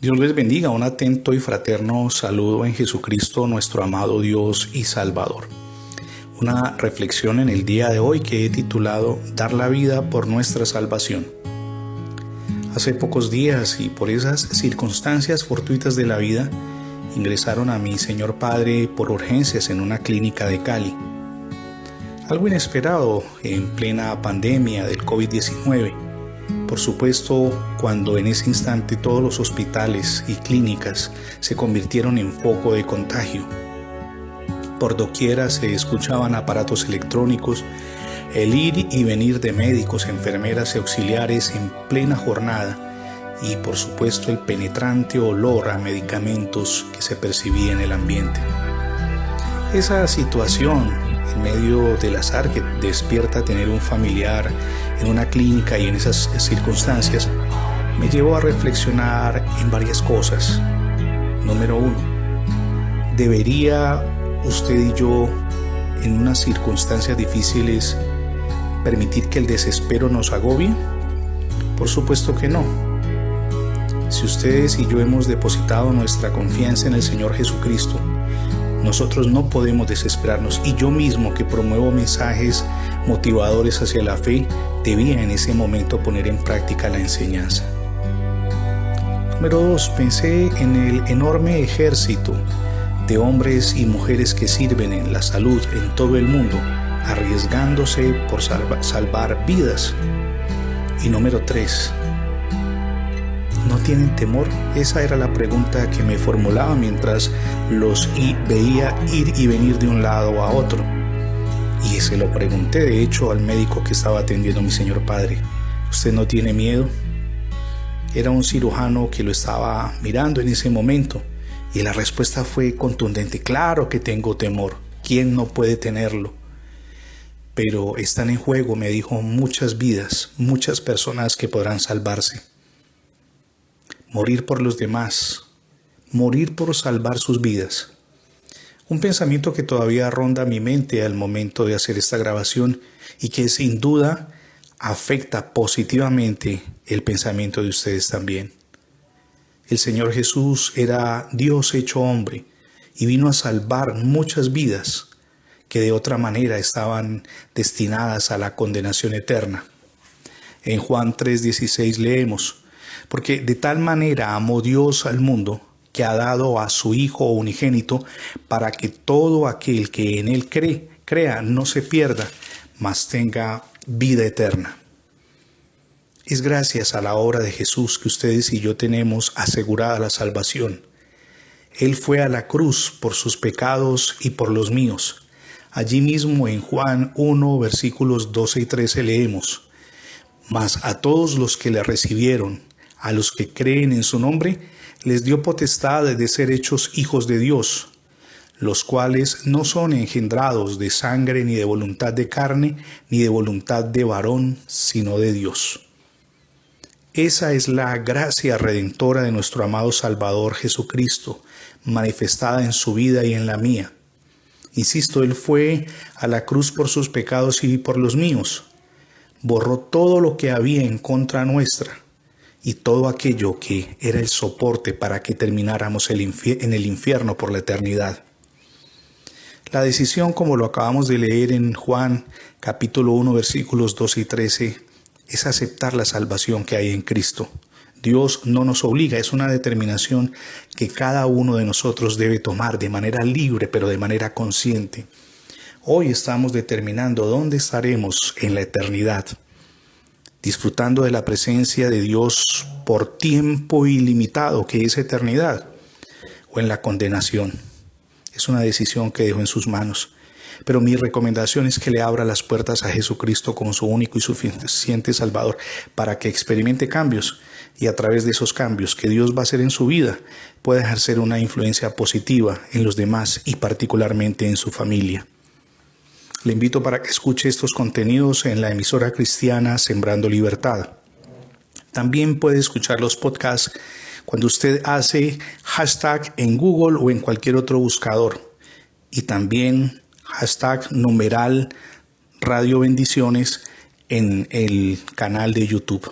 Dios les bendiga, un atento y fraterno saludo en Jesucristo, nuestro amado Dios y Salvador. Una reflexión en el día de hoy que he titulado Dar la vida por nuestra salvación. Hace pocos días y por esas circunstancias fortuitas de la vida, ingresaron a mi Señor Padre por urgencias en una clínica de Cali. Algo inesperado en plena pandemia del COVID-19 por supuesto, cuando en ese instante todos los hospitales y clínicas se convirtieron en foco de contagio. Por doquiera se escuchaban aparatos electrónicos, el ir y venir de médicos, enfermeras y auxiliares en plena jornada y por supuesto el penetrante olor a medicamentos que se percibía en el ambiente. Esa situación en medio del azar que despierta tener un familiar en una clínica y en esas circunstancias, me llevó a reflexionar en varias cosas. Número uno, ¿debería usted y yo en unas circunstancias difíciles permitir que el desespero nos agobie? Por supuesto que no. Si ustedes y yo hemos depositado nuestra confianza en el Señor Jesucristo, nosotros no podemos desesperarnos y yo mismo que promuevo mensajes motivadores hacia la fe, debía en ese momento poner en práctica la enseñanza. Número 2. Pensé en el enorme ejército de hombres y mujeres que sirven en la salud en todo el mundo, arriesgándose por salvar vidas. Y número 3 ¿No tienen temor? Esa era la pregunta que me formulaba mientras los veía ir y venir de un lado a otro. Y se lo pregunté de hecho al médico que estaba atendiendo a mi señor padre. ¿Usted no tiene miedo? Era un cirujano que lo estaba mirando en ese momento y la respuesta fue contundente. Claro que tengo temor. ¿Quién no puede tenerlo? Pero están en juego, me dijo, muchas vidas, muchas personas que podrán salvarse morir por los demás, morir por salvar sus vidas. Un pensamiento que todavía ronda mi mente al momento de hacer esta grabación y que sin duda afecta positivamente el pensamiento de ustedes también. El Señor Jesús era Dios hecho hombre y vino a salvar muchas vidas que de otra manera estaban destinadas a la condenación eterna. En Juan 3:16 leemos, porque de tal manera amó Dios al mundo que ha dado a su Hijo unigénito para que todo aquel que en Él cree, crea, no se pierda, mas tenga vida eterna. Es gracias a la obra de Jesús que ustedes y yo tenemos asegurada la salvación. Él fue a la cruz por sus pecados y por los míos. Allí mismo en Juan 1, versículos 12 y 13 leemos, Mas a todos los que le recibieron, a los que creen en su nombre, les dio potestad de ser hechos hijos de Dios, los cuales no son engendrados de sangre ni de voluntad de carne, ni de voluntad de varón, sino de Dios. Esa es la gracia redentora de nuestro amado Salvador Jesucristo, manifestada en su vida y en la mía. Insisto, Él fue a la cruz por sus pecados y por los míos. Borró todo lo que había en contra nuestra y todo aquello que era el soporte para que termináramos en el infierno por la eternidad. La decisión, como lo acabamos de leer en Juan capítulo 1 versículos 12 y 13, es aceptar la salvación que hay en Cristo. Dios no nos obliga, es una determinación que cada uno de nosotros debe tomar de manera libre, pero de manera consciente. Hoy estamos determinando dónde estaremos en la eternidad disfrutando de la presencia de Dios por tiempo ilimitado, que es eternidad, o en la condenación. Es una decisión que dejo en sus manos. Pero mi recomendación es que le abra las puertas a Jesucristo como su único y suficiente Salvador para que experimente cambios y a través de esos cambios que Dios va a hacer en su vida pueda ejercer una influencia positiva en los demás y particularmente en su familia. Le invito para que escuche estos contenidos en la emisora cristiana Sembrando Libertad. También puede escuchar los podcasts cuando usted hace hashtag en Google o en cualquier otro buscador. Y también hashtag numeral Radio Bendiciones en el canal de YouTube.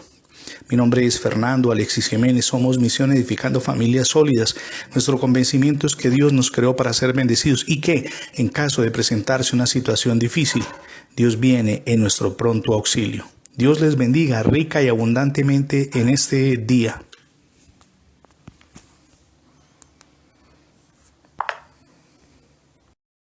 Mi nombre es Fernando Alexis Jiménez, somos Misión Edificando Familias Sólidas. Nuestro convencimiento es que Dios nos creó para ser bendecidos y que, en caso de presentarse una situación difícil, Dios viene en nuestro pronto auxilio. Dios les bendiga rica y abundantemente en este día.